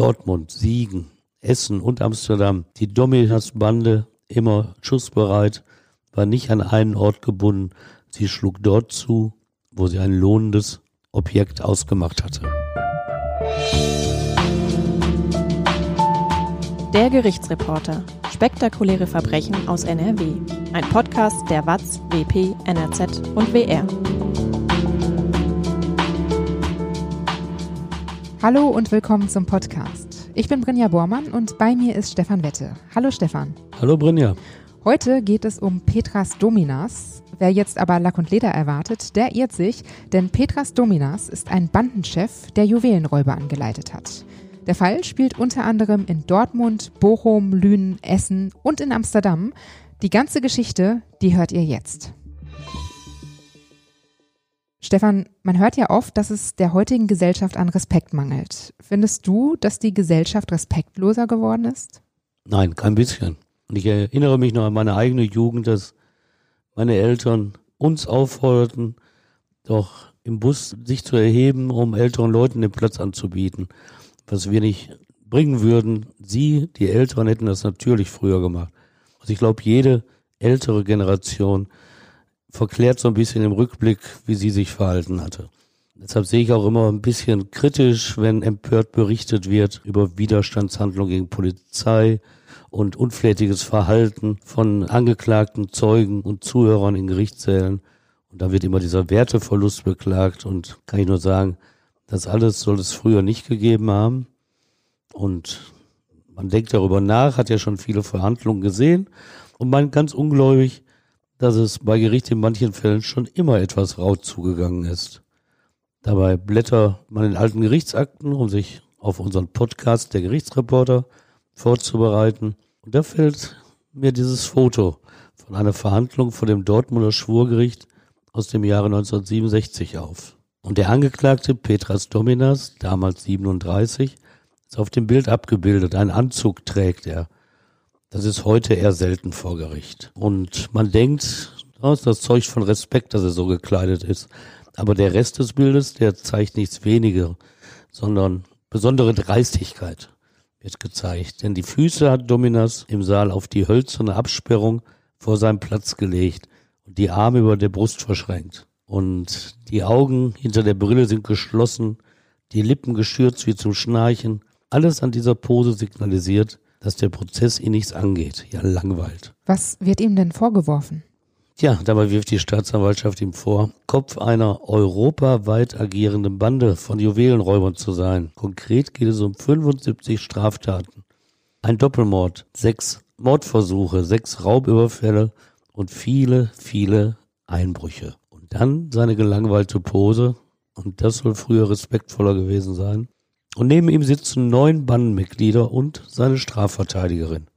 Dortmund, Siegen, Essen und Amsterdam. Die Dominas-Bande immer schussbereit, war nicht an einen Ort gebunden. Sie schlug dort zu, wo sie ein lohnendes Objekt ausgemacht hatte. Der Gerichtsreporter. Spektakuläre Verbrechen aus NRW. Ein Podcast der WAZ, WP, NRZ und WR. Hallo und willkommen zum Podcast. Ich bin Brinja Bormann und bei mir ist Stefan Wette. Hallo Stefan. Hallo Brinja. Heute geht es um Petras Dominas. Wer jetzt aber Lack und Leder erwartet, der irrt sich, denn Petras Dominas ist ein Bandenchef, der Juwelenräuber angeleitet hat. Der Fall spielt unter anderem in Dortmund, Bochum, Lünen, Essen und in Amsterdam. Die ganze Geschichte, die hört ihr jetzt. Stefan, man hört ja oft, dass es der heutigen Gesellschaft an Respekt mangelt. Findest du, dass die Gesellschaft respektloser geworden ist? Nein, kein bisschen. Und ich erinnere mich noch an meine eigene Jugend, dass meine Eltern uns aufforderten, doch im Bus sich zu erheben, um älteren Leuten den Platz anzubieten. Was wir nicht bringen würden, sie, die Älteren, hätten das natürlich früher gemacht. Also ich glaube, jede ältere Generation verklärt so ein bisschen im Rückblick, wie sie sich verhalten hatte. Deshalb sehe ich auch immer ein bisschen kritisch, wenn empört berichtet wird über Widerstandshandlungen gegen Polizei und unflätiges Verhalten von Angeklagten, Zeugen und Zuhörern in Gerichtssälen. Und da wird immer dieser Werteverlust beklagt und kann ich nur sagen, das alles soll es früher nicht gegeben haben. Und man denkt darüber nach, hat ja schon viele Verhandlungen gesehen und man ganz ungläubig, dass es bei Gericht in manchen Fällen schon immer etwas rau zugegangen ist. Dabei blätter man in alten Gerichtsakten, um sich auf unseren Podcast der Gerichtsreporter vorzubereiten. Und da fällt mir dieses Foto von einer Verhandlung vor dem Dortmunder Schwurgericht aus dem Jahre 1967 auf. Und der Angeklagte Petras Dominas, damals 37, ist auf dem Bild abgebildet. Ein Anzug trägt er. Das ist heute eher selten vor Gericht. Und man denkt, das das Zeug von Respekt, dass er so gekleidet ist. Aber der Rest des Bildes, der zeigt nichts weniger, sondern besondere Dreistigkeit wird gezeigt. Denn die Füße hat Dominas im Saal auf die hölzerne Absperrung vor seinem Platz gelegt und die Arme über der Brust verschränkt. Und die Augen hinter der Brille sind geschlossen, die Lippen geschürzt wie zum Schnarchen. Alles an dieser Pose signalisiert, dass der Prozess ihn nichts angeht, ja langweilt. Was wird ihm denn vorgeworfen? Ja, dabei wirft die Staatsanwaltschaft ihm vor, Kopf einer europaweit agierenden Bande von Juwelenräubern zu sein. Konkret geht es um 75 Straftaten. Ein Doppelmord, sechs Mordversuche, sechs Raubüberfälle und viele, viele Einbrüche. Und dann seine gelangweilte Pose, und das soll früher respektvoller gewesen sein. Und neben ihm sitzen neun Bandenmitglieder und seine Strafverteidigerin.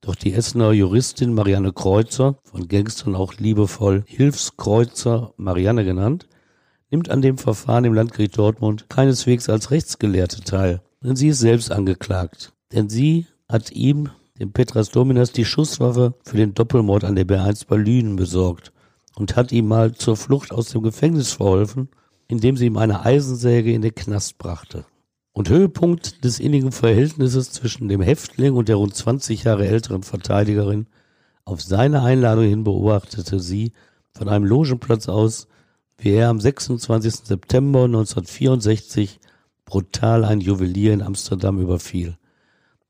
Doch die Essener Juristin Marianne Kreuzer, von Gangstern auch liebevoll Hilfskreuzer Marianne genannt, nimmt an dem Verfahren im Landgericht Dortmund keineswegs als Rechtsgelehrte teil, denn sie ist selbst angeklagt. Denn sie hat ihm, dem Petras Dominas, die Schusswaffe für den Doppelmord an der B1 bei Lünen besorgt und hat ihm mal zur Flucht aus dem Gefängnis verholfen, indem sie ihm eine Eisensäge in den Knast brachte. Und Höhepunkt des innigen Verhältnisses zwischen dem Häftling und der rund 20 Jahre älteren Verteidigerin. Auf seine Einladung hin beobachtete sie von einem Logenplatz aus, wie er am 26. September 1964 brutal ein Juwelier in Amsterdam überfiel.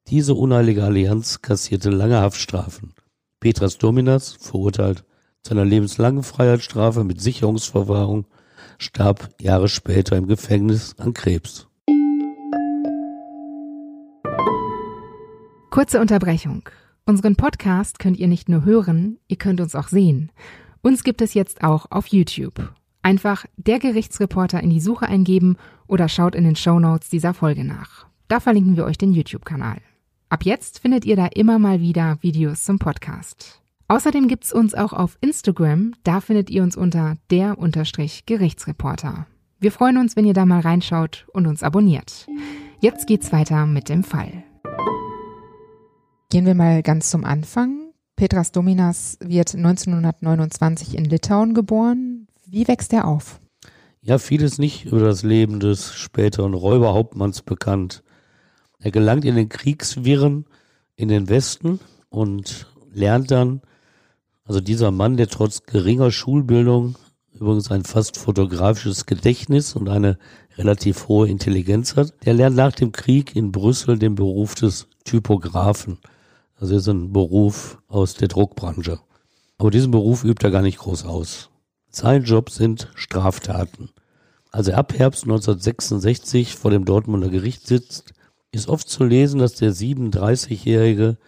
Diese unheilige Allianz kassierte lange Haftstrafen. Petras Dominas, verurteilt zu einer lebenslangen Freiheitsstrafe mit Sicherungsverwahrung, starb Jahre später im Gefängnis an Krebs. Kurze Unterbrechung. Unseren Podcast könnt ihr nicht nur hören, ihr könnt uns auch sehen. Uns gibt es jetzt auch auf YouTube. Einfach der Gerichtsreporter in die Suche eingeben oder schaut in den Show Notes dieser Folge nach. Da verlinken wir euch den YouTube-Kanal. Ab jetzt findet ihr da immer mal wieder Videos zum Podcast. Außerdem gibt's uns auch auf Instagram, da findet ihr uns unter der Unterstrich Gerichtsreporter. Wir freuen uns, wenn ihr da mal reinschaut und uns abonniert. Jetzt geht's weiter mit dem Fall. Gehen wir mal ganz zum Anfang. Petras Dominas wird 1929 in Litauen geboren. Wie wächst er auf? Ja, vieles nicht über das Leben des späteren Räuberhauptmanns bekannt. Er gelangt in den Kriegswirren in den Westen und lernt dann, also dieser Mann, der trotz geringer Schulbildung übrigens ein fast fotografisches Gedächtnis und eine relativ hohe Intelligenz hat, der lernt nach dem Krieg in Brüssel den Beruf des Typografen. Das ist ein Beruf aus der Druckbranche. Aber diesen Beruf übt er gar nicht groß aus. Sein Job sind Straftaten. Als er ab Herbst 1966 vor dem Dortmunder Gericht sitzt, ist oft zu lesen, dass der 37-Jährige,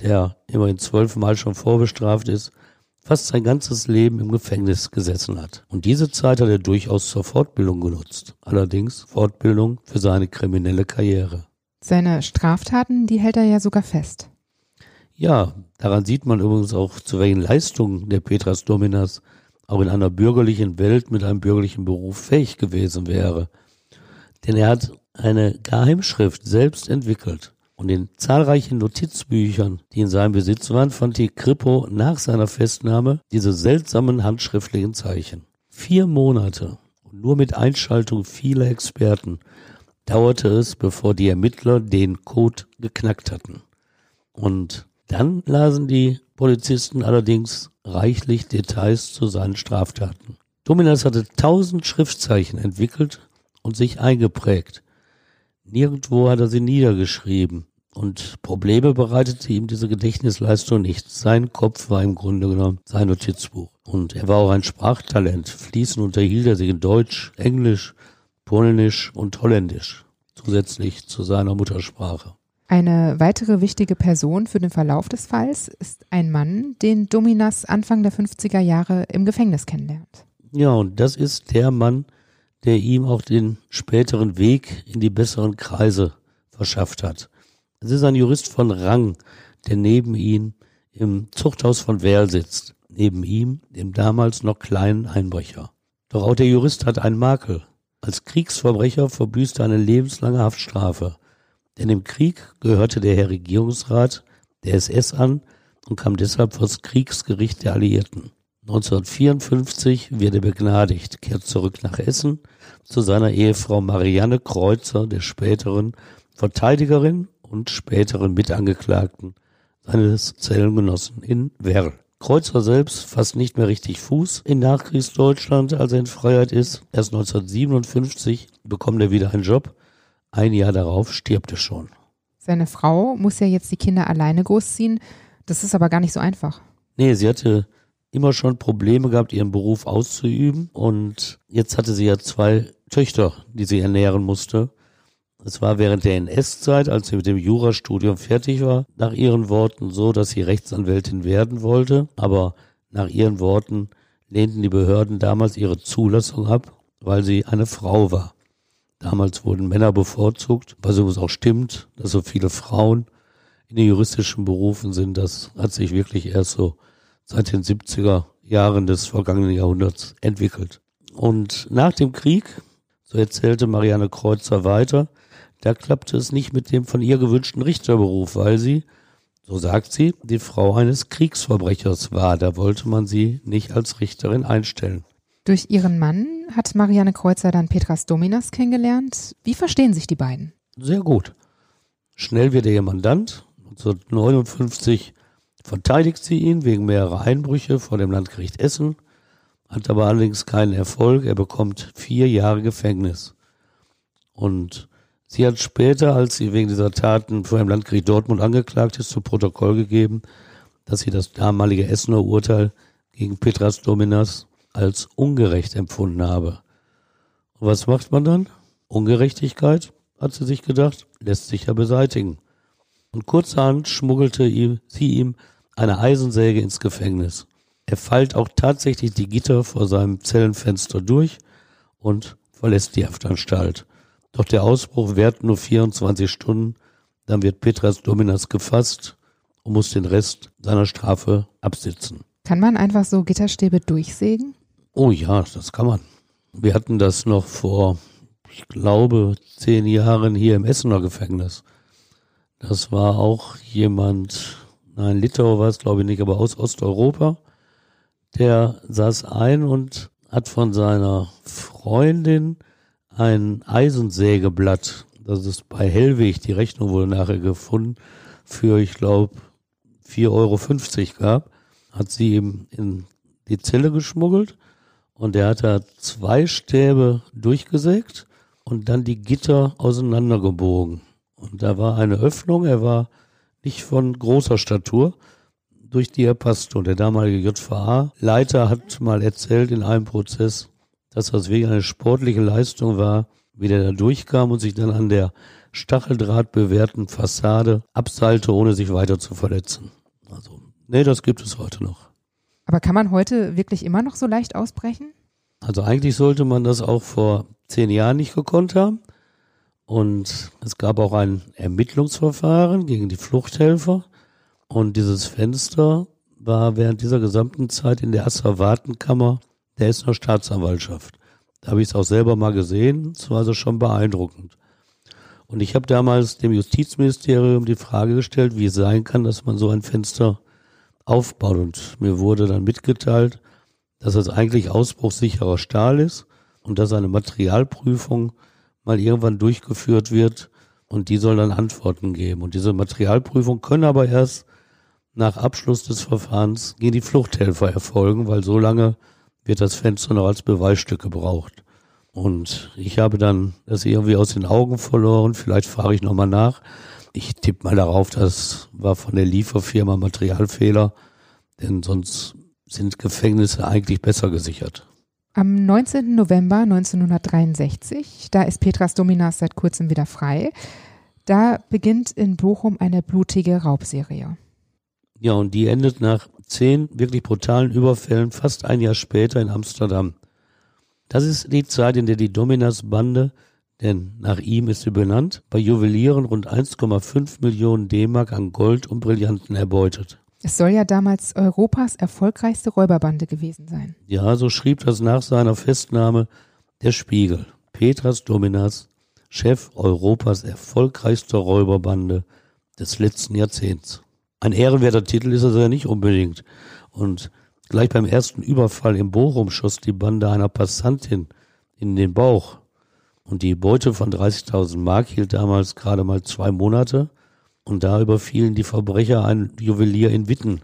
der immerhin zwölfmal schon vorbestraft ist, fast sein ganzes Leben im Gefängnis gesessen hat. Und diese Zeit hat er durchaus zur Fortbildung genutzt. Allerdings Fortbildung für seine kriminelle Karriere. Seine Straftaten, die hält er ja sogar fest. Ja, daran sieht man übrigens auch, zu welchen Leistungen der Petras Dominas auch in einer bürgerlichen Welt mit einem bürgerlichen Beruf fähig gewesen wäre. Denn er hat eine Geheimschrift selbst entwickelt. Und in zahlreichen Notizbüchern, die in seinem Besitz waren, fand die Kripo nach seiner Festnahme diese seltsamen handschriftlichen Zeichen. Vier Monate und nur mit Einschaltung vieler Experten dauerte es, bevor die Ermittler den Code geknackt hatten. Und dann lasen die Polizisten allerdings reichlich Details zu seinen Straftaten. Dominas hatte tausend Schriftzeichen entwickelt und sich eingeprägt. Nirgendwo hat er sie niedergeschrieben. Und Probleme bereitete ihm diese Gedächtnisleistung nicht. Sein Kopf war im Grunde genommen sein Notizbuch. Und er war auch ein Sprachtalent. Fließend unterhielt er sich in Deutsch, Englisch, Polnisch und Holländisch. Zusätzlich zu seiner Muttersprache. Eine weitere wichtige Person für den Verlauf des Falls ist ein Mann, den Dominas Anfang der 50er Jahre im Gefängnis kennenlernt. Ja, und das ist der Mann, der ihm auch den späteren Weg in die besseren Kreise verschafft hat. Es ist ein Jurist von Rang, der neben ihm im Zuchthaus von Werl sitzt. Neben ihm, dem damals noch kleinen Einbrecher. Doch auch der Jurist hat einen Makel. Als Kriegsverbrecher verbüßt er eine lebenslange Haftstrafe. Denn im Krieg gehörte der Herr Regierungsrat der SS an und kam deshalb vor das Kriegsgericht der Alliierten. 1954 wird er begnadigt, kehrt zurück nach Essen zu seiner Ehefrau Marianne Kreuzer, der späteren Verteidigerin und späteren Mitangeklagten seines Zellengenossen in Werl. Kreuzer selbst fasst nicht mehr richtig Fuß in Nachkriegsdeutschland, als er in Freiheit ist. Erst 1957 bekommt er wieder einen Job ein Jahr darauf stirbt er schon. Seine Frau muss ja jetzt die Kinder alleine großziehen. Das ist aber gar nicht so einfach. Nee, sie hatte immer schon Probleme gehabt, ihren Beruf auszuüben. Und jetzt hatte sie ja zwei Töchter, die sie ernähren musste. Es war während der NS-Zeit, als sie mit dem Jurastudium fertig war, nach ihren Worten so, dass sie Rechtsanwältin werden wollte. Aber nach ihren Worten lehnten die Behörden damals ihre Zulassung ab, weil sie eine Frau war. Damals wurden Männer bevorzugt, was übrigens auch stimmt, dass so viele Frauen in den juristischen Berufen sind. Das hat sich wirklich erst so seit den 70er Jahren des vergangenen Jahrhunderts entwickelt. Und nach dem Krieg, so erzählte Marianne Kreuzer weiter, da klappte es nicht mit dem von ihr gewünschten Richterberuf, weil sie, so sagt sie, die Frau eines Kriegsverbrechers war. Da wollte man sie nicht als Richterin einstellen. Durch ihren Mann hat Marianne Kreuzer dann Petras Dominas kennengelernt. Wie verstehen sich die beiden? Sehr gut. Schnell wird er ihr Mandant. 1959 verteidigt sie ihn wegen mehrerer Einbrüche vor dem Landgericht Essen, hat aber allerdings keinen Erfolg. Er bekommt vier Jahre Gefängnis. Und sie hat später, als sie wegen dieser Taten vor dem Landgericht Dortmund angeklagt ist, zu Protokoll gegeben, dass sie das damalige Essener Urteil gegen Petras Dominas als ungerecht empfunden habe. Und was macht man dann? Ungerechtigkeit, hat sie sich gedacht, lässt sich ja beseitigen. Und kurzerhand schmuggelte sie ihm eine Eisensäge ins Gefängnis. Er feilt auch tatsächlich die Gitter vor seinem Zellenfenster durch und verlässt die Haftanstalt. Doch der Ausbruch währt nur 24 Stunden, dann wird Petras Dominas gefasst und muss den Rest seiner Strafe absitzen. Kann man einfach so Gitterstäbe durchsägen? Oh ja, das kann man. Wir hatten das noch vor, ich glaube, zehn Jahren hier im Essener Gefängnis. Das war auch jemand, nein, Litauer war es glaube ich nicht, aber aus Osteuropa. Der saß ein und hat von seiner Freundin ein Eisensägeblatt, dass es bei Hellweg, die Rechnung wurde nachher gefunden, für, ich glaube, 4,50 Euro gab, hat sie ihm in die Zelle geschmuggelt und er hat da zwei Stäbe durchgesägt und dann die Gitter auseinandergebogen. Und da war eine Öffnung, er war nicht von großer Statur, durch die er passte. Und der damalige JVA-Leiter hat mal erzählt in einem Prozess, dass das wegen eine sportliche Leistung war, wie der da durchkam und sich dann an der Stacheldraht bewährten Fassade abseilte, ohne sich weiter zu verletzen. Also, nee, das gibt es heute noch. Aber kann man heute wirklich immer noch so leicht ausbrechen? Also eigentlich sollte man das auch vor zehn Jahren nicht gekonnt haben. Und es gab auch ein Ermittlungsverfahren gegen die Fluchthelfer. Und dieses Fenster war während dieser gesamten Zeit in der Asservatenkammer der Essener Staatsanwaltschaft. Da habe ich es auch selber mal gesehen. Es war also schon beeindruckend. Und ich habe damals dem Justizministerium die Frage gestellt, wie es sein kann, dass man so ein Fenster aufbaut. Und mir wurde dann mitgeteilt, dass es eigentlich ausbruchssicherer Stahl ist und dass eine Materialprüfung mal irgendwann durchgeführt wird und die soll dann Antworten geben. Und diese Materialprüfung können aber erst nach Abschluss des Verfahrens gegen die Fluchthelfer erfolgen, weil so lange wird das Fenster noch als Beweisstück gebraucht. Und ich habe dann das irgendwie aus den Augen verloren. Vielleicht fahre ich nochmal nach. Ich tippe mal darauf, das war von der Lieferfirma Materialfehler, denn sonst sind Gefängnisse eigentlich besser gesichert. Am 19. November 1963, da ist Petras Dominas seit kurzem wieder frei, da beginnt in Bochum eine blutige Raubserie. Ja, und die endet nach zehn wirklich brutalen Überfällen fast ein Jahr später in Amsterdam. Das ist die Zeit, in der die Dominas-Bande, denn nach ihm ist sie benannt, bei Juwelieren rund 1,5 Millionen D-Mark an Gold und Brillanten erbeutet. Es soll ja damals Europas erfolgreichste Räuberbande gewesen sein. Ja, so schrieb das nach seiner Festnahme der Spiegel. Petras Dominas, Chef Europas erfolgreichster Räuberbande des letzten Jahrzehnts. Ein ehrenwerter Titel ist es ja nicht unbedingt. Und Gleich beim ersten Überfall im Bochum schoss die Bande einer Passantin in den Bauch. Und die Beute von 30.000 Mark hielt damals gerade mal zwei Monate. Und da überfielen die Verbrecher einen Juwelier in Witten,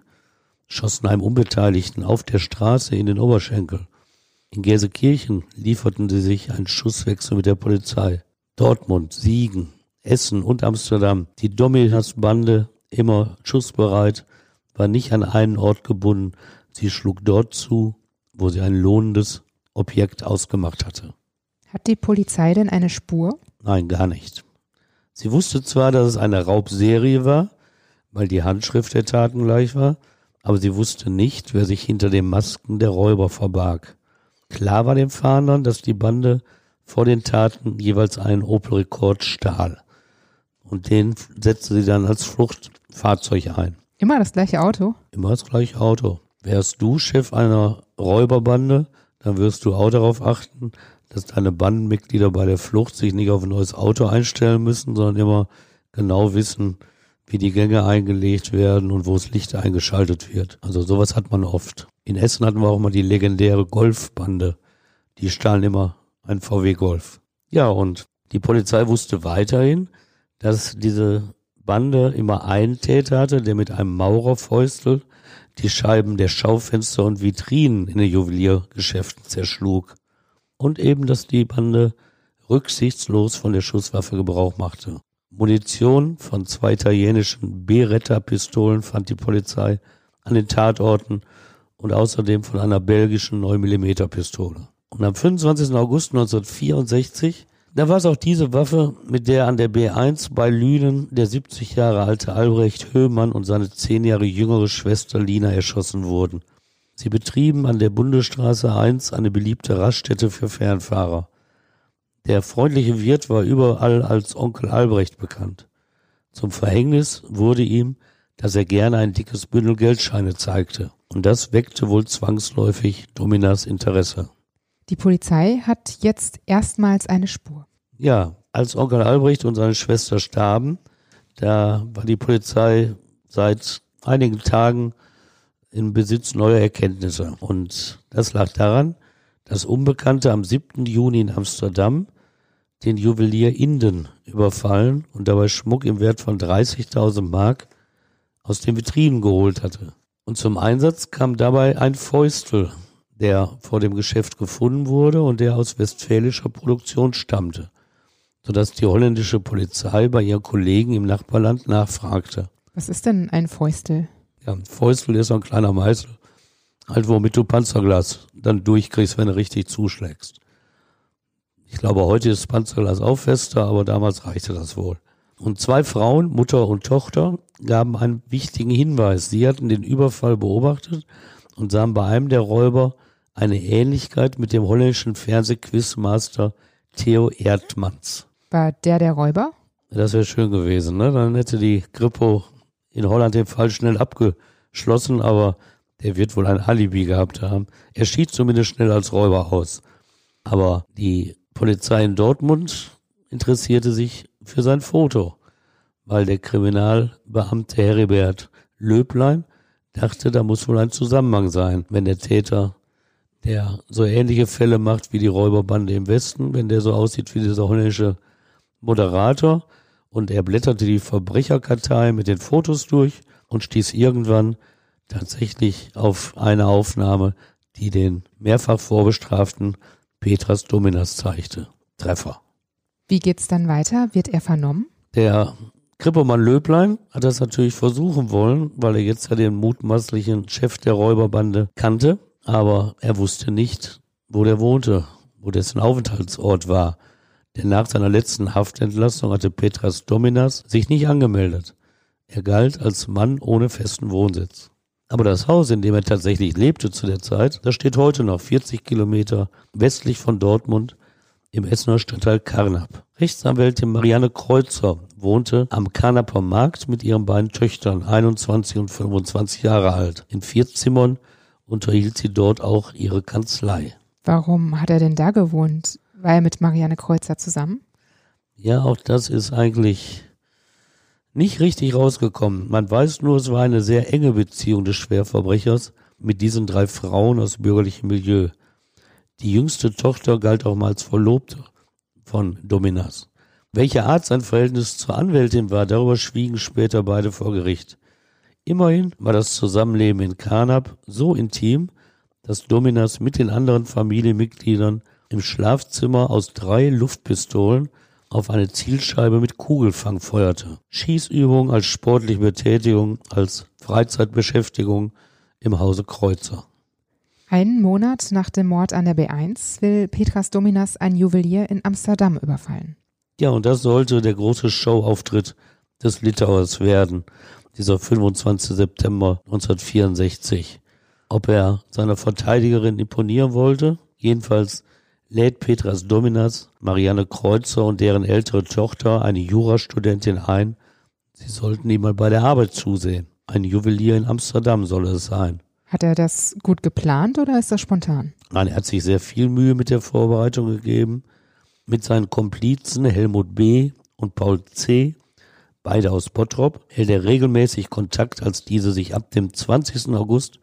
schossen einem Unbeteiligten auf der Straße in den Oberschenkel. In Gelsenkirchen lieferten sie sich einen Schusswechsel mit der Polizei. Dortmund, Siegen, Essen und Amsterdam. Die Dominas-Bande, immer schussbereit, war nicht an einen Ort gebunden, Sie schlug dort zu, wo sie ein lohnendes Objekt ausgemacht hatte. Hat die Polizei denn eine Spur? Nein, gar nicht. Sie wusste zwar, dass es eine Raubserie war, weil die Handschrift der Taten gleich war, aber sie wusste nicht, wer sich hinter den Masken der Räuber verbarg. Klar war dem Fahndern, dass die Bande vor den Taten jeweils einen Opel Rekord stahl. Und den setzte sie dann als Fluchtfahrzeug ein. Immer das gleiche Auto? Immer das gleiche Auto. Wärst du Chef einer Räuberbande, dann wirst du auch darauf achten, dass deine Bandenmitglieder bei der Flucht sich nicht auf ein neues Auto einstellen müssen, sondern immer genau wissen, wie die Gänge eingelegt werden und wo das Licht eingeschaltet wird. Also sowas hat man oft. In Essen hatten wir auch mal die legendäre Golfbande. Die stahlen immer ein VW Golf. Ja, und die Polizei wusste weiterhin, dass diese Bande immer einen Täter hatte, der mit einem Maurerfäustel die Scheiben der Schaufenster und Vitrinen in den Juweliergeschäften zerschlug und eben, dass die Bande rücksichtslos von der Schusswaffe Gebrauch machte. Munition von zwei italienischen Beretta-Pistolen fand die Polizei an den Tatorten und außerdem von einer belgischen 9mm Pistole. Und am 25. August 1964 da war es auch diese Waffe, mit der an der B1 bei Lünen der 70 Jahre alte Albrecht Höhmann und seine 10 Jahre jüngere Schwester Lina erschossen wurden. Sie betrieben an der Bundesstraße 1 eine beliebte Raststätte für Fernfahrer. Der freundliche Wirt war überall als Onkel Albrecht bekannt. Zum Verhängnis wurde ihm, dass er gerne ein dickes Bündel Geldscheine zeigte. Und das weckte wohl zwangsläufig Dominas Interesse. Die Polizei hat jetzt erstmals eine Spur. Ja, als Onkel Albrecht und seine Schwester starben, da war die Polizei seit einigen Tagen in Besitz neuer Erkenntnisse. Und das lag daran, dass Unbekannte am 7. Juni in Amsterdam den Juwelier Inden überfallen und dabei Schmuck im Wert von 30.000 Mark aus den Vitrinen geholt hatte. Und zum Einsatz kam dabei ein Fäustel, der vor dem Geschäft gefunden wurde und der aus westfälischer Produktion stammte, sodass die holländische Polizei bei ihren Kollegen im Nachbarland nachfragte. Was ist denn ein Fäustel? Ja, ein Fäustel ist so ein kleiner Meißel, halt womit du Panzerglas dann durchkriegst, wenn du richtig zuschlägst. Ich glaube, heute ist Panzerglas auch fester, aber damals reichte das wohl. Und zwei Frauen, Mutter und Tochter, gaben einen wichtigen Hinweis. Sie hatten den Überfall beobachtet und sahen bei einem der Räuber eine Ähnlichkeit mit dem holländischen Fernsehquizmaster Theo Erdmanns. War der der Räuber? Das wäre schön gewesen, ne? Dann hätte die Grippo in Holland den Fall schnell abgeschlossen, aber der wird wohl ein Alibi gehabt haben. Er schied zumindest schnell als Räuber aus. Aber die Polizei in Dortmund interessierte sich für sein Foto, weil der Kriminalbeamte Heribert Löblein dachte, da muss wohl ein Zusammenhang sein, wenn der Täter, der so ähnliche Fälle macht wie die Räuberbande im Westen, wenn der so aussieht wie dieser holländische Moderator und er blätterte die Verbrecherkartei mit den Fotos durch und stieß irgendwann tatsächlich auf eine Aufnahme, die den mehrfach vorbestraften Petras Dominas zeigte. Treffer. Wie geht's dann weiter? Wird er vernommen? Der Krippemann Löblein hat das natürlich versuchen wollen, weil er jetzt ja den mutmaßlichen Chef der Räuberbande kannte, aber er wusste nicht, wo der wohnte, wo dessen Aufenthaltsort war. Denn nach seiner letzten Haftentlassung hatte Petras Dominas sich nicht angemeldet. Er galt als Mann ohne festen Wohnsitz. Aber das Haus, in dem er tatsächlich lebte zu der Zeit, das steht heute noch 40 Kilometer westlich von Dortmund im Essener Stadtteil Karnap. Rechtsanwältin Marianne Kreuzer wohnte am Karnaper Markt mit ihren beiden Töchtern, 21 und 25 Jahre alt. In vier Zimmern unterhielt sie dort auch ihre Kanzlei. Warum hat er denn da gewohnt? Er mit Marianne Kreuzer zusammen? Ja, auch das ist eigentlich nicht richtig rausgekommen. Man weiß nur, es war eine sehr enge Beziehung des Schwerverbrechers mit diesen drei Frauen aus bürgerlichem Milieu. Die jüngste Tochter galt auch mal als Verlobte von Dominas. Welche Art sein Verhältnis zur Anwältin war, darüber schwiegen später beide vor Gericht. Immerhin war das Zusammenleben in Karnap so intim, dass Dominas mit den anderen Familienmitgliedern im Schlafzimmer aus drei Luftpistolen auf eine Zielscheibe mit Kugelfang feuerte. Schießübung als sportliche Betätigung, als Freizeitbeschäftigung im Hause Kreuzer. Einen Monat nach dem Mord an der B1 will Petras Dominas ein Juwelier in Amsterdam überfallen. Ja, und das sollte der große Showauftritt des Litauers werden, dieser 25. September 1964. Ob er seiner Verteidigerin imponieren wollte? Jedenfalls lädt Petras Dominas Marianne Kreuzer und deren ältere Tochter, eine Jurastudentin, ein. Sie sollten ihm mal bei der Arbeit zusehen. Ein Juwelier in Amsterdam soll es sein. Hat er das gut geplant oder ist das spontan? Nein, er hat sich sehr viel Mühe mit der Vorbereitung gegeben. Mit seinen Komplizen Helmut B. und Paul C., beide aus Bottrop, hält er regelmäßig Kontakt, als diese sich ab dem 20. August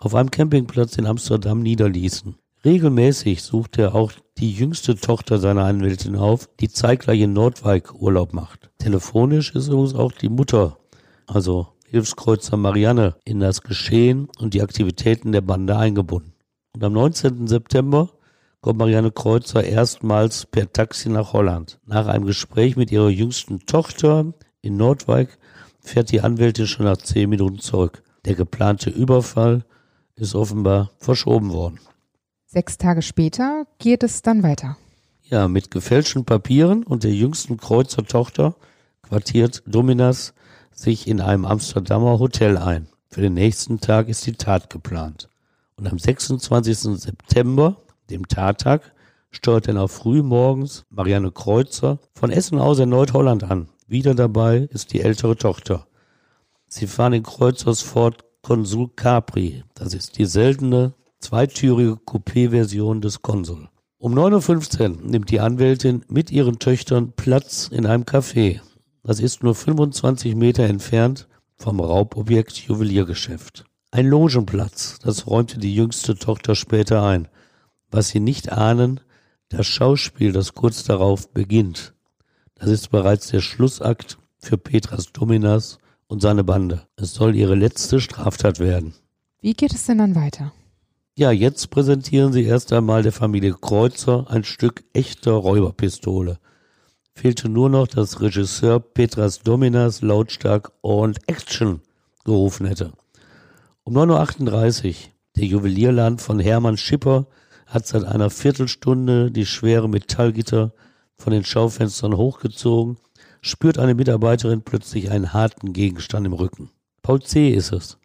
auf einem Campingplatz in Amsterdam niederließen. Regelmäßig sucht er auch die jüngste Tochter seiner Anwältin auf, die zeitgleich in Nordwijk Urlaub macht. Telefonisch ist übrigens auch die Mutter, also Hilfskreuzer Marianne, in das Geschehen und die Aktivitäten der Bande eingebunden. Und am 19. September kommt Marianne Kreuzer erstmals per Taxi nach Holland. Nach einem Gespräch mit ihrer jüngsten Tochter in Nordwijk fährt die Anwältin schon nach zehn Minuten zurück. Der geplante Überfall ist offenbar verschoben worden. Sechs Tage später geht es dann weiter. Ja, mit gefälschten Papieren und der jüngsten Kreuzer Tochter quartiert Dominas sich in einem Amsterdamer Hotel ein. Für den nächsten Tag ist die Tat geplant. Und am 26. September, dem Tattag, steuert dann auch früh morgens Marianne Kreuzer von Essen aus in Nordholland an. Wieder dabei ist die ältere Tochter. Sie fahren in Kreuzers Ford Consul Capri. Das ist die seltene zweitürige Coupé-Version des Konsul. Um 9.15 Uhr nimmt die Anwältin mit ihren Töchtern Platz in einem Café. Das ist nur 25 Meter entfernt vom Raubobjekt Juweliergeschäft. Ein Logenplatz, das räumte die jüngste Tochter später ein. Was sie nicht ahnen, Das Schauspiel, das kurz darauf beginnt, das ist bereits der Schlussakt für Petras Dominas und seine Bande. Es soll ihre letzte Straftat werden. Wie geht es denn dann weiter? Ja, jetzt präsentieren sie erst einmal der Familie Kreuzer ein Stück echter Räuberpistole. Fehlte nur noch, dass Regisseur Petras Dominas lautstark und Action gerufen hätte. Um 9.38 Uhr, der Juwelierland von Hermann Schipper hat seit einer Viertelstunde die schwere Metallgitter von den Schaufenstern hochgezogen, spürt eine Mitarbeiterin plötzlich einen harten Gegenstand im Rücken. Paul C. ist es,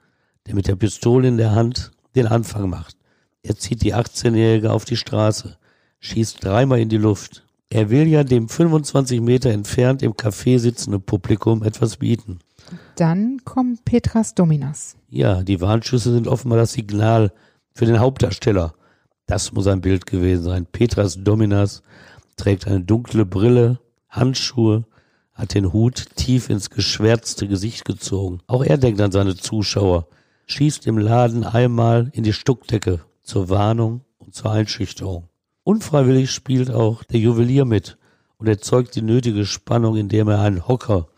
der mit der Pistole in der Hand den Anfang macht. Er zieht die 18-Jährige auf die Straße, schießt dreimal in die Luft. Er will ja dem 25 Meter entfernt im Café sitzenden Publikum etwas bieten. Dann kommt Petras Dominas. Ja, die Warnschüsse sind offenbar das Signal für den Hauptdarsteller. Das muss ein Bild gewesen sein. Petras Dominas trägt eine dunkle Brille, Handschuhe, hat den Hut tief ins geschwärzte Gesicht gezogen. Auch er denkt an seine Zuschauer, schießt im Laden einmal in die Stuckdecke zur Warnung und zur Einschüchterung. Unfreiwillig spielt auch der Juwelier mit und erzeugt die nötige Spannung, indem er einen Hocker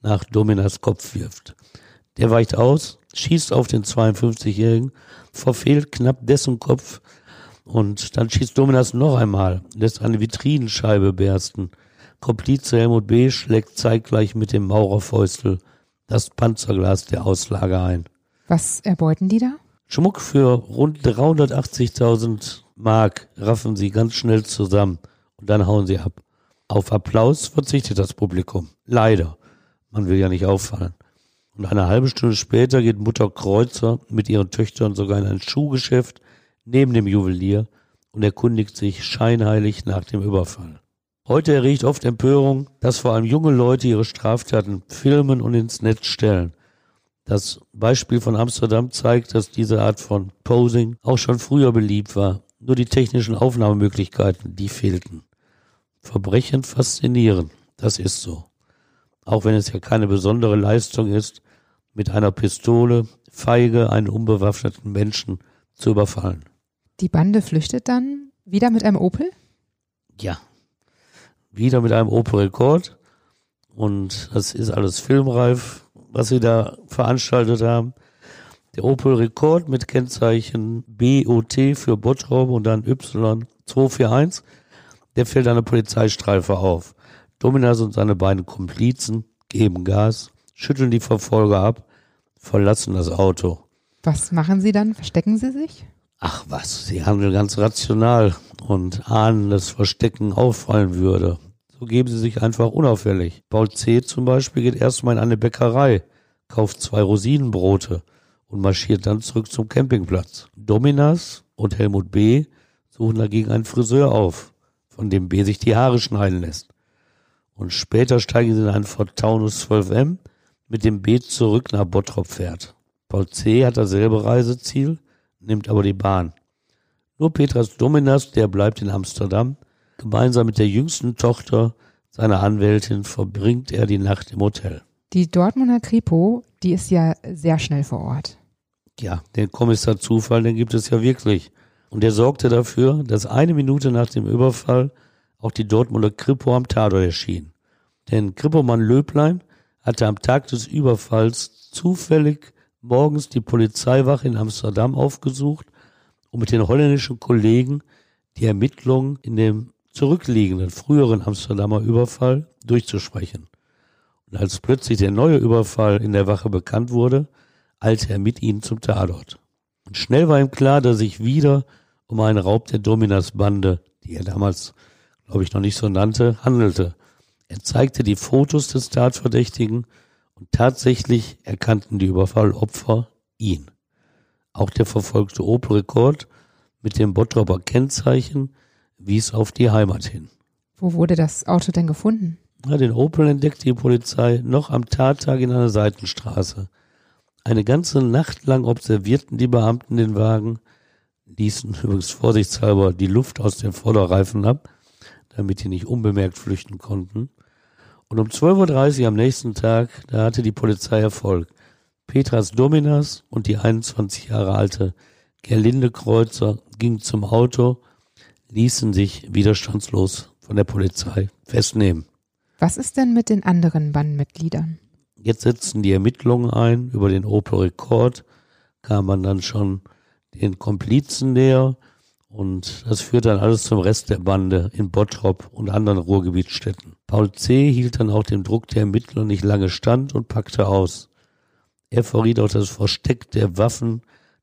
nach Dominas Kopf wirft. Der weicht aus, schießt auf den 52-Jährigen, verfehlt knapp dessen Kopf und dann schießt Dominas noch einmal, lässt eine Vitrinenscheibe bersten. Komplize Helmut B. schlägt zeitgleich mit dem Maurerfäustel das Panzerglas der Auslage ein. Was erbeuten die da? Schmuck für rund 380.000 Mark raffen sie ganz schnell zusammen und dann hauen sie ab. Auf Applaus verzichtet das Publikum. Leider. Man will ja nicht auffallen. Und eine halbe Stunde später geht Mutter Kreuzer mit ihren Töchtern sogar in ein Schuhgeschäft neben dem Juwelier und erkundigt sich scheinheilig nach dem Überfall. Heute erregt oft Empörung, dass vor allem junge Leute ihre Straftaten filmen und ins Netz stellen. Das Beispiel von Amsterdam zeigt, dass diese Art von Posing auch schon früher beliebt war. Nur die technischen Aufnahmemöglichkeiten, die fehlten. Verbrechen faszinieren, das ist so. Auch wenn es ja keine besondere Leistung ist, mit einer Pistole feige einen unbewaffneten Menschen zu überfallen. Die Bande flüchtet dann wieder mit einem Opel? Ja. Wieder mit einem Opel Rekord. Und das ist alles filmreif, was sie da veranstaltet haben. Der Opel Rekord mit Kennzeichen BOT für Bottrop und dann Y241. Der fällt eine Polizeistreife auf. Dominas und seine beiden Komplizen geben Gas, schütteln die Verfolger ab, verlassen das Auto. Was machen sie dann? Verstecken sie sich? Ach was, sie handeln ganz rational und ahnen, dass Verstecken auffallen würde. So geben sie sich einfach unauffällig. Paul C. zum Beispiel geht erstmal in eine Bäckerei, kauft zwei Rosinenbrote und marschiert dann zurück zum Campingplatz. Dominas und Helmut B. suchen dagegen einen Friseur auf, von dem B. sich die Haare schneiden lässt. Und später steigen sie in einen Ford Taunus 12M, mit dem B. zurück nach Bottrop fährt. Paul C. hat dasselbe Reiseziel, nimmt aber die Bahn. Nur Petras Dominas, der bleibt in Amsterdam. Gemeinsam mit der jüngsten Tochter seiner Anwältin verbringt er die Nacht im Hotel. Die Dortmunder Kripo, die ist ja sehr schnell vor Ort. Ja, den Kommissar Zufall, den gibt es ja wirklich. Und er sorgte dafür, dass eine Minute nach dem Überfall auch die Dortmunder Kripo am Tatort erschien. Denn Kripomann Löblein hatte am Tag des Überfalls zufällig morgens die Polizeiwache in Amsterdam aufgesucht, um mit den holländischen Kollegen die Ermittlungen in dem zurückliegenden früheren Amsterdamer Überfall durchzusprechen. Und als plötzlich der neue Überfall in der Wache bekannt wurde, eilte er mit ihnen zum Tatort. Und schnell war ihm klar, dass sich wieder um einen Raub der Dominas-Bande, die er damals, glaube ich, noch nicht so nannte, handelte. Er zeigte die Fotos des Tatverdächtigen und tatsächlich erkannten die Überfallopfer ihn. Auch der verfolgte Opel-Rekord mit dem Bottroper Kennzeichen wies auf die Heimat hin. Wo wurde das Auto denn gefunden? Ja, den Opel entdeckte die Polizei noch am Tattag in einer Seitenstraße. Eine ganze Nacht lang observierten die Beamten den Wagen, ließen übrigens vorsichtshalber die Luft aus den Vorderreifen ab, damit die nicht unbemerkt flüchten konnten. Und um 12.30 Uhr am nächsten Tag, da hatte die Polizei Erfolg. Petras Dominas und die 21 Jahre alte Gerlinde Kreuzer gingen zum Auto, ließen sich widerstandslos von der Polizei festnehmen. Was ist denn mit den anderen Bandmitgliedern? Jetzt setzten die Ermittlungen ein. Über den Opel Rekord kam man dann schon den Komplizen näher. Und das führt dann alles zum Rest der Bande in Bottrop und anderen Ruhrgebietsstädten. Paul C. hielt dann auch dem Druck der Ermittler nicht lange stand und packte aus. Er verriet auch das Versteck der Waffen,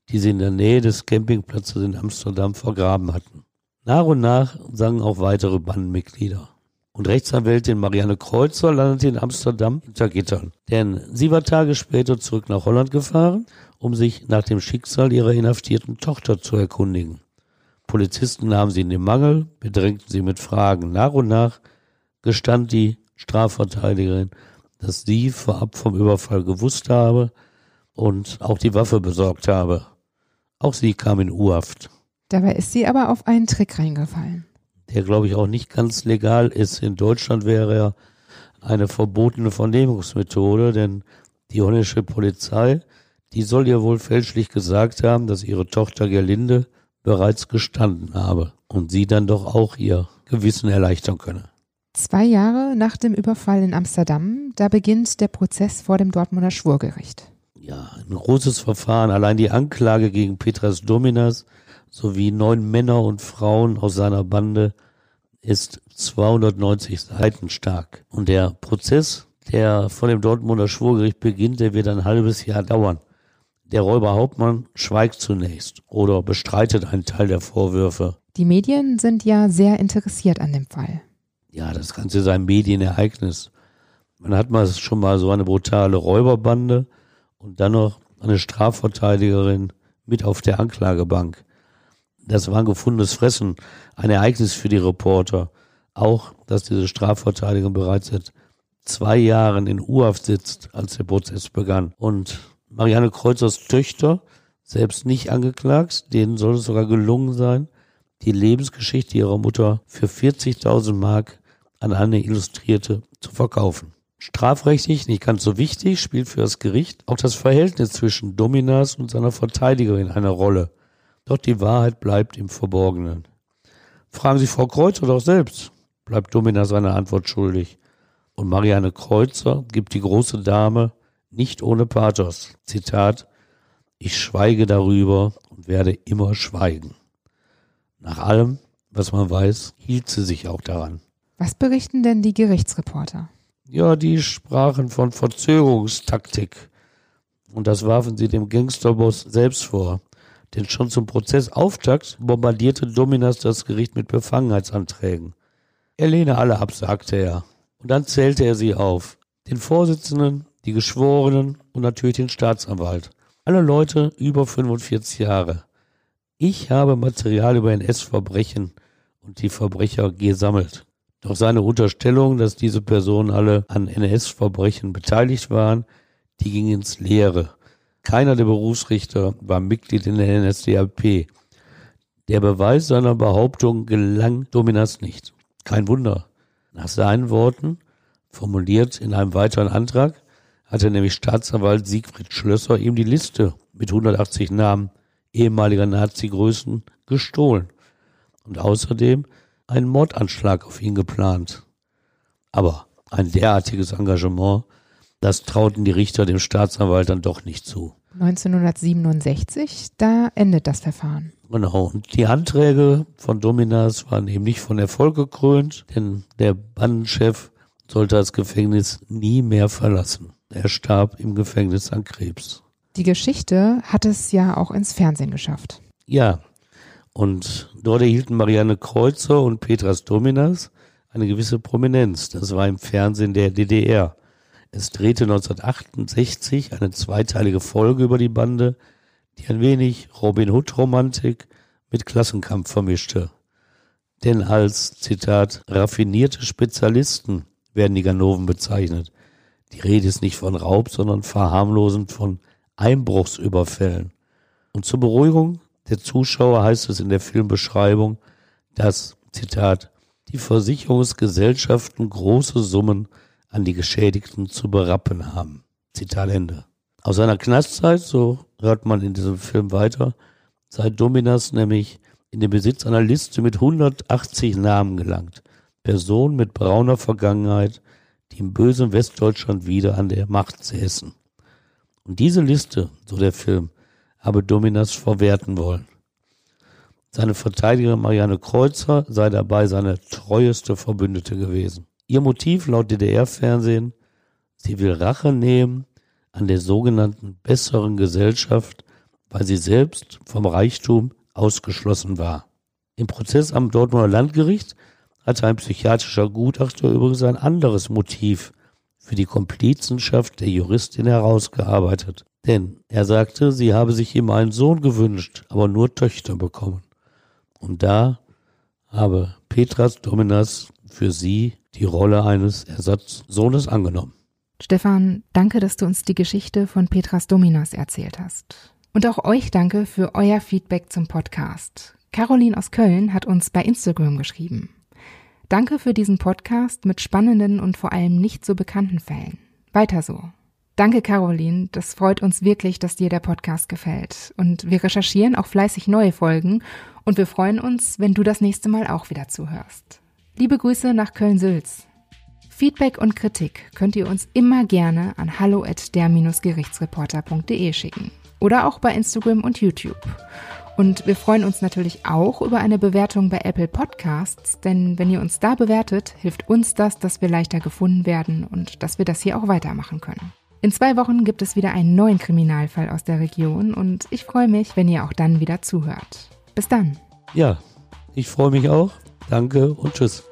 die sie in der Nähe des Campingplatzes in Amsterdam vergraben hatten. Nach und nach sangen auch weitere Bandenmitglieder. Und Rechtsanwältin Marianne Kreuzer landete in Amsterdam hinter Gittern. Denn sie war Tage später zurück nach Holland gefahren, um sich nach dem Schicksal ihrer inhaftierten Tochter zu erkundigen. Polizisten nahmen sie in den Mangel, bedrängten sie mit Fragen. Nach und nach gestand die Strafverteidigerin, dass sie vorab vom Überfall gewusst habe und auch die Waffe besorgt habe. Auch sie kam in U-Haft. Dabei ist sie aber auf einen Trick reingefallen. Der, glaube ich, auch nicht ganz legal ist. In Deutschland wäre er eine verbotene Vernehmungsmethode, denn die holländische Polizei, die soll ihr wohl fälschlich gesagt haben, dass ihre Tochter Gerlinde bereits gestanden habe und sie dann doch auch ihr Gewissen erleichtern könne. Zwei Jahre nach dem Überfall in Amsterdam, da beginnt der Prozess vor dem Dortmunder Schwurgericht. Ja, ein großes Verfahren. Allein die Anklage gegen Petras Dominas sowie neun Männer und Frauen aus seiner Bande ist 290 Seiten stark. Und der Prozess, der vor dem Dortmunder Schwurgericht beginnt, der wird ein halbes Jahr dauern. Der Räuber Hauptmann schweigt zunächst oder bestreitet einen Teil der Vorwürfe. Die Medien sind ja sehr interessiert an dem Fall. Ja, das Ganze ist ein Medienereignis. Man hat mal schon mal so eine brutale Räuberbande und dann noch eine Strafverteidigerin mit auf der Anklagebank. Das war ein gefundenes Fressen, ein Ereignis für die Reporter. Auch, dass diese Strafverteidigerin bereits seit zwei Jahren in U-Haft sitzt, als der Prozess begann. Und Marianne Kreuzers Töchter, selbst nicht angeklagt, denen soll es sogar gelungen sein, die Lebensgeschichte ihrer Mutter für 40.000 Mark an eine Illustrierte zu verkaufen. Strafrechtlich nicht ganz so wichtig, spielt für das Gericht auch das Verhältnis zwischen Dominas und seiner Verteidigerin eine Rolle. Doch die Wahrheit bleibt im Verborgenen. Fragen Sie Frau Kreuzer doch selbst, bleibt Domina seine Antwort schuldig. Und Marianne Kreuzer gibt die große Dame nicht ohne Pathos. Zitat, ich schweige darüber und werde immer schweigen. Nach allem, was man weiß, hielt sie sich auch daran. Was berichten denn die Gerichtsreporter? Ja, die sprachen von Verzögerungstaktik. Und das warfen sie dem Gangsterboss selbst vor. Denn schon zum Prozessauftakt bombardierte Dominas das Gericht mit Befangenheitsanträgen. Er lehne alle ab, sagte er. Und dann zählte er sie auf. Den Vorsitzenden, die Geschworenen und natürlich den Staatsanwalt. Alle Leute über 45 Jahre. Ich habe Material über NS-Verbrechen und die Verbrecher gesammelt. Doch seine Unterstellung, dass diese Personen alle an NS-Verbrechen beteiligt waren, die ging ins Leere. Keiner der Berufsrichter war Mitglied in der NSDAP. Der Beweis seiner Behauptung gelang Dominas nicht. Kein Wunder. Nach seinen Worten, formuliert in einem weiteren Antrag, hatte nämlich Staatsanwalt Siegfried Schlösser ihm die Liste mit 180 Namen ehemaliger Nazi-Größen gestohlen und außerdem einen Mordanschlag auf ihn geplant. Aber ein derartiges Engagement, das trauten die Richter dem Staatsanwalt dann doch nicht zu. 1967, da endet das Verfahren. Genau, und die Anträge von Dominas waren eben nicht von Erfolg gekrönt, denn der Bandenchef sollte das Gefängnis nie mehr verlassen. Er starb im Gefängnis an Krebs. Die Geschichte hat es ja auch ins Fernsehen geschafft. Ja, und dort erhielten Marianne Kreuzer und Petras Dominas eine gewisse Prominenz. Das war im Fernsehen der DDR. Es drehte 1968 eine zweiteilige Folge über die Bande, die ein wenig Robin Hood-Romantik mit Klassenkampf vermischte. Denn als, Zitat, raffinierte Spezialisten werden die Ganoven bezeichnet. Die Rede ist nicht von Raub, sondern verharmlosend von Einbruchsüberfällen. Und zur Beruhigung der Zuschauer heißt es in der Filmbeschreibung, dass, Zitat, die Versicherungsgesellschaften große Summen an die Geschädigten zu berappen haben. Zitat Ende. Aus seiner Knastzeit, so hört man in diesem Film weiter, sei Dominas nämlich in den Besitz einer Liste mit 180 Namen gelangt. Personen mit brauner Vergangenheit, die im bösen Westdeutschland wieder an der Macht säßen. Und diese Liste, so der Film, habe Dominas verwerten wollen. Seine Verteidigerin Marianne Kreuzer sei dabei seine treueste Verbündete gewesen. Ihr Motiv laut DDR-Fernsehen, sie will Rache nehmen an der sogenannten besseren Gesellschaft, weil sie selbst vom Reichtum ausgeschlossen war. Im Prozess am Dortmunder Landgericht hatte ein psychiatrischer Gutachter übrigens ein anderes Motiv für die Komplizenschaft der Juristin herausgearbeitet. Denn er sagte, sie habe sich ihm einen Sohn gewünscht, aber nur Töchter bekommen. Und da habe Petras Dominas für sie die Rolle eines Ersatzsohnes angenommen. Stefan, danke, dass du uns die Geschichte von Petras Dominas erzählt hast. Und auch euch danke für euer Feedback zum Podcast. Caroline aus Köln hat uns bei Instagram geschrieben. Danke für diesen Podcast mit spannenden und vor allem nicht so bekannten Fällen. Weiter so. Danke, Caroline. Das freut uns wirklich, dass dir der Podcast gefällt. Und wir recherchieren auch fleißig neue Folgen und wir freuen uns, wenn du das nächste Mal auch wieder zuhörst. Liebe Grüße nach Köln-Sülz. Feedback und Kritik könnt ihr uns immer gerne an hallo at der-gerichtsreporter.de schicken oder auch bei Instagram und YouTube. Und wir freuen uns natürlich auch über eine Bewertung bei Apple Podcasts, denn wenn ihr uns da bewertet, hilft uns das, dass wir leichter gefunden werden und dass wir das hier auch weitermachen können. In zwei Wochen gibt es wieder einen neuen Kriminalfall aus der Region und ich freue mich, wenn ihr auch dann wieder zuhört. Bis dann. Ja, ich freue mich auch. Danke und tschüss.